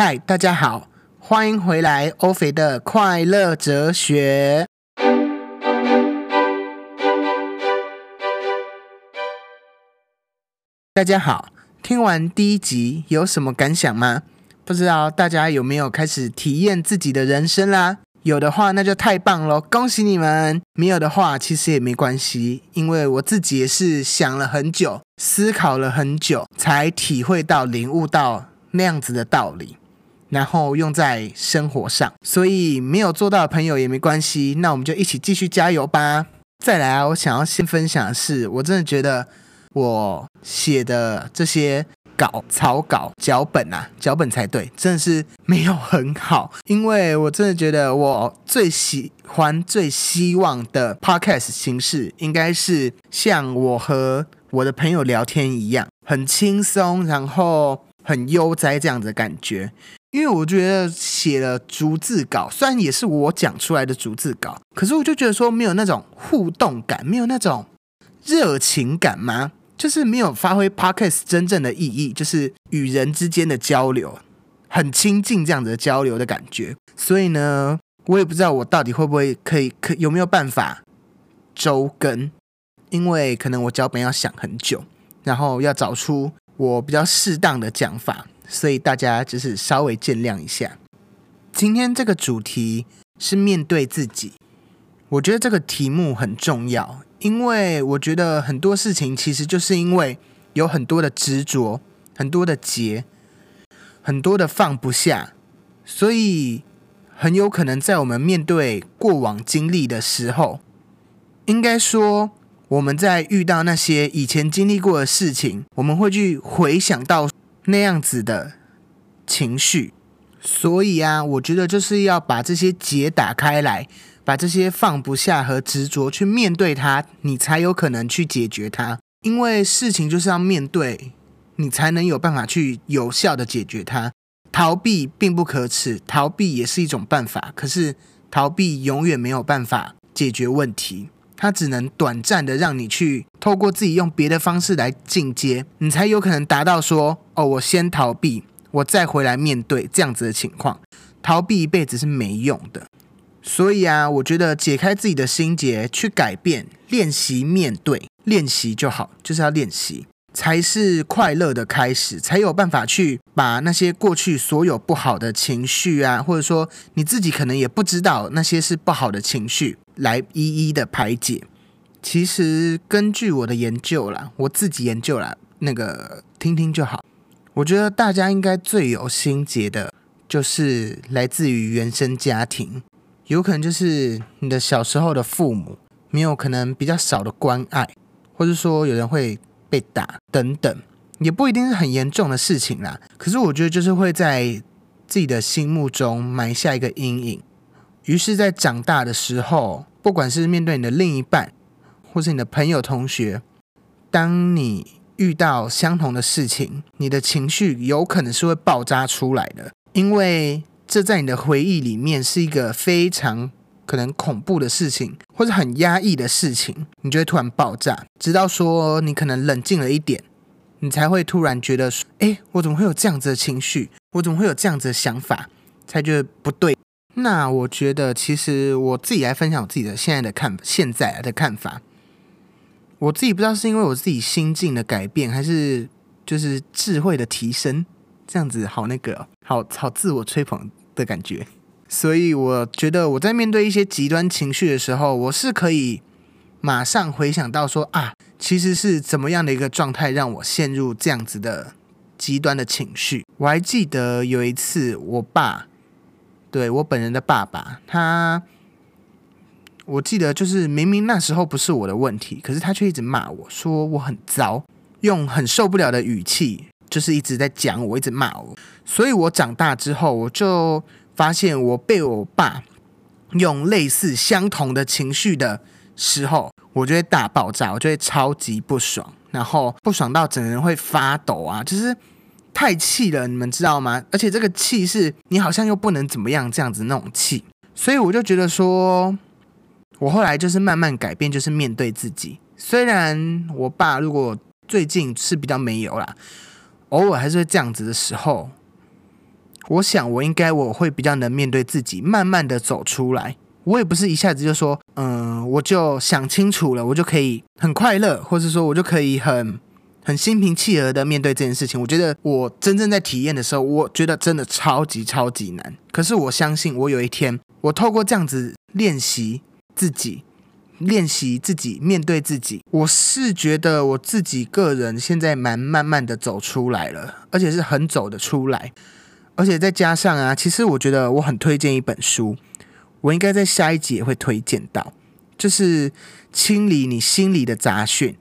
嗨，大家好，欢迎回来欧肥的快乐哲学。大家好，听完第一集有什么感想吗？不知道大家有没有开始体验自己的人生啦？有的话，那就太棒了，恭喜你们！没有的话，其实也没关系，因为我自己也是想了很久，思考了很久，才体会到、领悟到那样子的道理，然后用在生活上。所以没有做到的朋友也没关系，那我们就一起继续加油吧！再来啊，我想要先分享的是，我真的觉得。我写的这些稿、草稿、脚本啊，脚本才对，真的是没有很好，因为我真的觉得我最喜欢、最希望的 podcast 形式，应该是像我和我的朋友聊天一样，很轻松，然后很悠哉这样子的感觉。因为我觉得写了逐字稿，虽然也是我讲出来的逐字稿，可是我就觉得说没有那种互动感，没有那种热情感吗？就是没有发挥 podcast 真正的意义，就是与人之间的交流，很亲近这样子的交流的感觉。所以呢，我也不知道我到底会不会可以，可有没有办法周更，因为可能我脚本要想很久，然后要找出我比较适当的讲法，所以大家就是稍微见谅一下。今天这个主题是面对自己，我觉得这个题目很重要。因为我觉得很多事情其实就是因为有很多的执着、很多的结、很多的放不下，所以很有可能在我们面对过往经历的时候，应该说我们在遇到那些以前经历过的事情，我们会去回想到那样子的情绪，所以啊，我觉得就是要把这些结打开来。把这些放不下和执着去面对它，你才有可能去解决它。因为事情就是要面对，你才能有办法去有效的解决它。逃避并不可耻，逃避也是一种办法。可是逃避永远没有办法解决问题，它只能短暂的让你去透过自己用别的方式来进阶，你才有可能达到说：哦，我先逃避，我再回来面对这样子的情况。逃避一辈子是没用的。所以啊，我觉得解开自己的心结，去改变，练习面对，练习就好，就是要练习，才是快乐的开始，才有办法去把那些过去所有不好的情绪啊，或者说你自己可能也不知道那些是不好的情绪，来一一的排解。其实根据我的研究啦，我自己研究啦，那个听听就好。我觉得大家应该最有心结的，就是来自于原生家庭。有可能就是你的小时候的父母没有可能比较少的关爱，或者说有人会被打等等，也不一定是很严重的事情啦。可是我觉得就是会在自己的心目中埋下一个阴影，于是，在长大的时候，不管是面对你的另一半，或是你的朋友、同学，当你遇到相同的事情，你的情绪有可能是会爆炸出来的，因为。这在你的回忆里面是一个非常可能恐怖的事情，或者很压抑的事情，你就会突然爆炸。直到说你可能冷静了一点，你才会突然觉得说：“哎，我怎么会有这样子的情绪？我怎么会有这样子的想法？”才觉得不对。那我觉得，其实我自己来分享我自己的现在的看现在的看法。我自己不知道是因为我自己心境的改变，还是就是智慧的提升。这样子好那个好好自我吹捧的感觉，所以我觉得我在面对一些极端情绪的时候，我是可以马上回想到说啊，其实是怎么样的一个状态让我陷入这样子的极端的情绪。我还记得有一次，我爸对我本人的爸爸，他我记得就是明明那时候不是我的问题，可是他却一直骂我说我很糟，用很受不了的语气。就是一直在讲我，一直骂我，所以我长大之后，我就发现我被我爸用类似相同的情绪的时候，我就会大爆炸，我就会超级不爽，然后不爽到整个人会发抖啊，就是太气了，你们知道吗？而且这个气是你好像又不能怎么样这样子那种气，所以我就觉得说，我后来就是慢慢改变，就是面对自己。虽然我爸如果最近是比较没有啦。偶尔还是会这样子的时候，我想我应该我会比较能面对自己，慢慢的走出来。我也不是一下子就说，嗯，我就想清楚了，我就可以很快乐，或者说我就可以很很心平气和的面对这件事情。我觉得我真正在体验的时候，我觉得真的超级超级难。可是我相信，我有一天，我透过这样子练习自己，练习自己面对自己，我是觉得我自己个人现在蛮慢慢的走出来了，而且是很走的出来。而且再加上啊，其实我觉得我很推荐一本书。我应该在下一集也会推荐到，就是清理你心里的杂讯，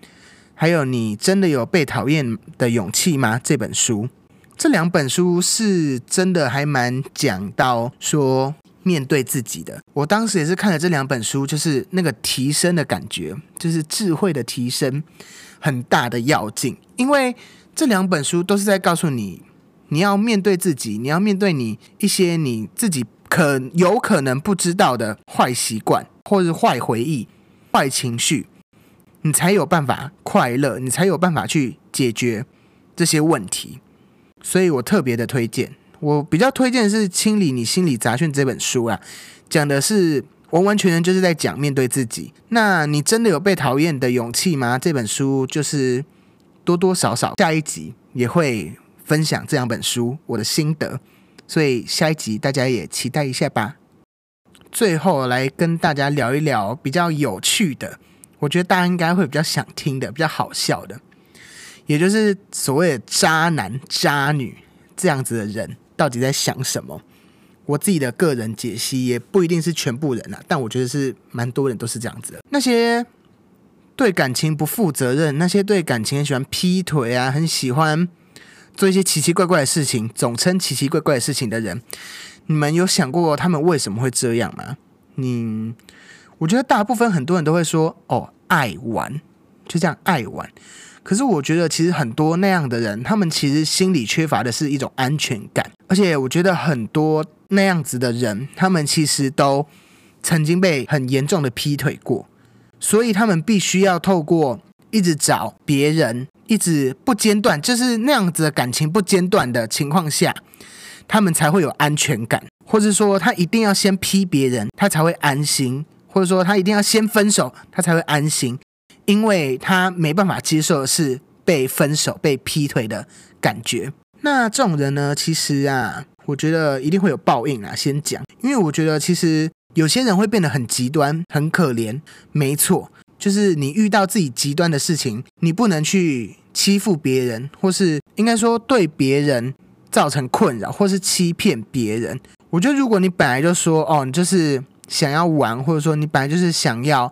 还有你真的有被讨厌的勇气吗？这本书，这两本书是真的还蛮讲到说面对自己的。我当时也是看了这两本书，就是那个提升的感觉，就是智慧的提升，很大的要紧。因为这两本书都是在告诉你，你要面对自己，你要面对你一些你自己。可有可能不知道的坏习惯，或是坏回忆、坏情绪，你才有办法快乐，你才有办法去解决这些问题。所以我特别的推荐，我比较推荐是《清理你心理杂讯》这本书啊，讲的是完完全全就是在讲面对自己。那你真的有被讨厌的勇气吗？这本书就是多多少少，下一集也会分享这两本书我的心得。所以下一集大家也期待一下吧。最后来跟大家聊一聊比较有趣的，我觉得大家应该会比较想听的，比较好笑的，也就是所谓的渣男渣女这样子的人到底在想什么？我自己的个人解析也不一定是全部人啊，但我觉得是蛮多人都是这样子的。那些对感情不负责任，那些对感情很喜欢劈腿啊，很喜欢。做一些奇奇怪怪的事情，总称奇奇怪怪的事情的人，你们有想过他们为什么会这样吗？你，我觉得大部分很多人都会说，哦，爱玩，就这样爱玩。可是我觉得其实很多那样的人，他们其实心里缺乏的是一种安全感，而且我觉得很多那样子的人，他们其实都曾经被很严重的劈腿过，所以他们必须要透过一直找别人。一直不间断，就是那样子的感情不间断的情况下，他们才会有安全感，或者说他一定要先劈别人，他才会安心，或者说他一定要先分手，他才会安心，因为他没办法接受的是被分手、被劈腿的感觉。那这种人呢，其实啊，我觉得一定会有报应啊。先讲，因为我觉得其实有些人会变得很极端、很可怜，没错。就是你遇到自己极端的事情，你不能去欺负别人，或是应该说对别人造成困扰，或是欺骗别人。我觉得，如果你本来就说哦，你就是想要玩，或者说你本来就是想要，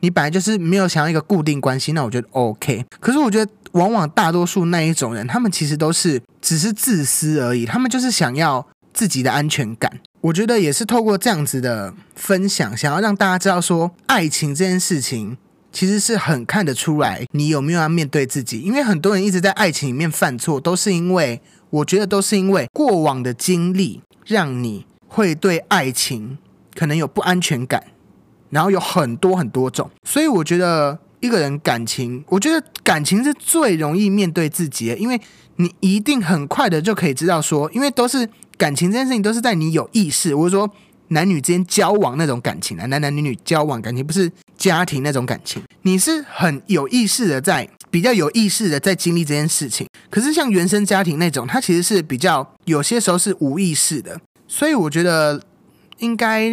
你本来就是没有想要一个固定关系，那我觉得 OK。可是我觉得，往往大多数那一种人，他们其实都是只是自私而已，他们就是想要自己的安全感。我觉得也是透过这样子的分享，想要让大家知道说，爱情这件事情其实是很看得出来你有没有要面对自己。因为很多人一直在爱情里面犯错，都是因为我觉得都是因为过往的经历让你会对爱情可能有不安全感，然后有很多很多种。所以我觉得一个人感情，我觉得感情是最容易面对自己的，因为你一定很快的就可以知道说，因为都是。感情这件事情都是在你有意识，或者说男女之间交往那种感情啊，男男女女交往感情不是家庭那种感情，你是很有意识的在比较有意识的在经历这件事情。可是像原生家庭那种，它其实是比较有些时候是无意识的，所以我觉得应该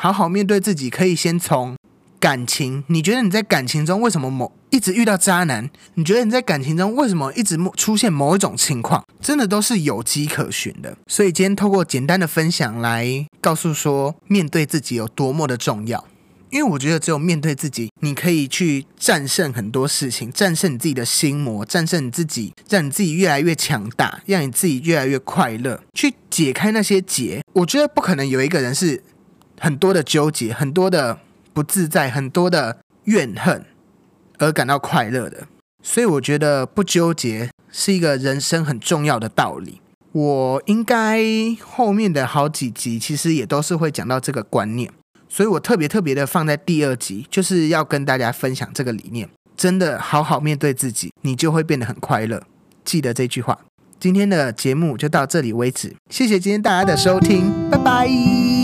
好好面对自己，可以先从。感情，你觉得你在感情中为什么某一直遇到渣男？你觉得你在感情中为什么一直出现某一种情况？真的都是有迹可循的。所以今天透过简单的分享来告诉说，面对自己有多么的重要。因为我觉得只有面对自己，你可以去战胜很多事情，战胜你自己的心魔，战胜你自己，让你自己越来越强大，让你自己越来越快乐，去解开那些结。我觉得不可能有一个人是很多的纠结，很多的。不自在，很多的怨恨而感到快乐的，所以我觉得不纠结是一个人生很重要的道理。我应该后面的好几集其实也都是会讲到这个观念，所以我特别特别的放在第二集，就是要跟大家分享这个理念。真的好好面对自己，你就会变得很快乐。记得这句话。今天的节目就到这里为止，谢谢今天大家的收听，拜拜。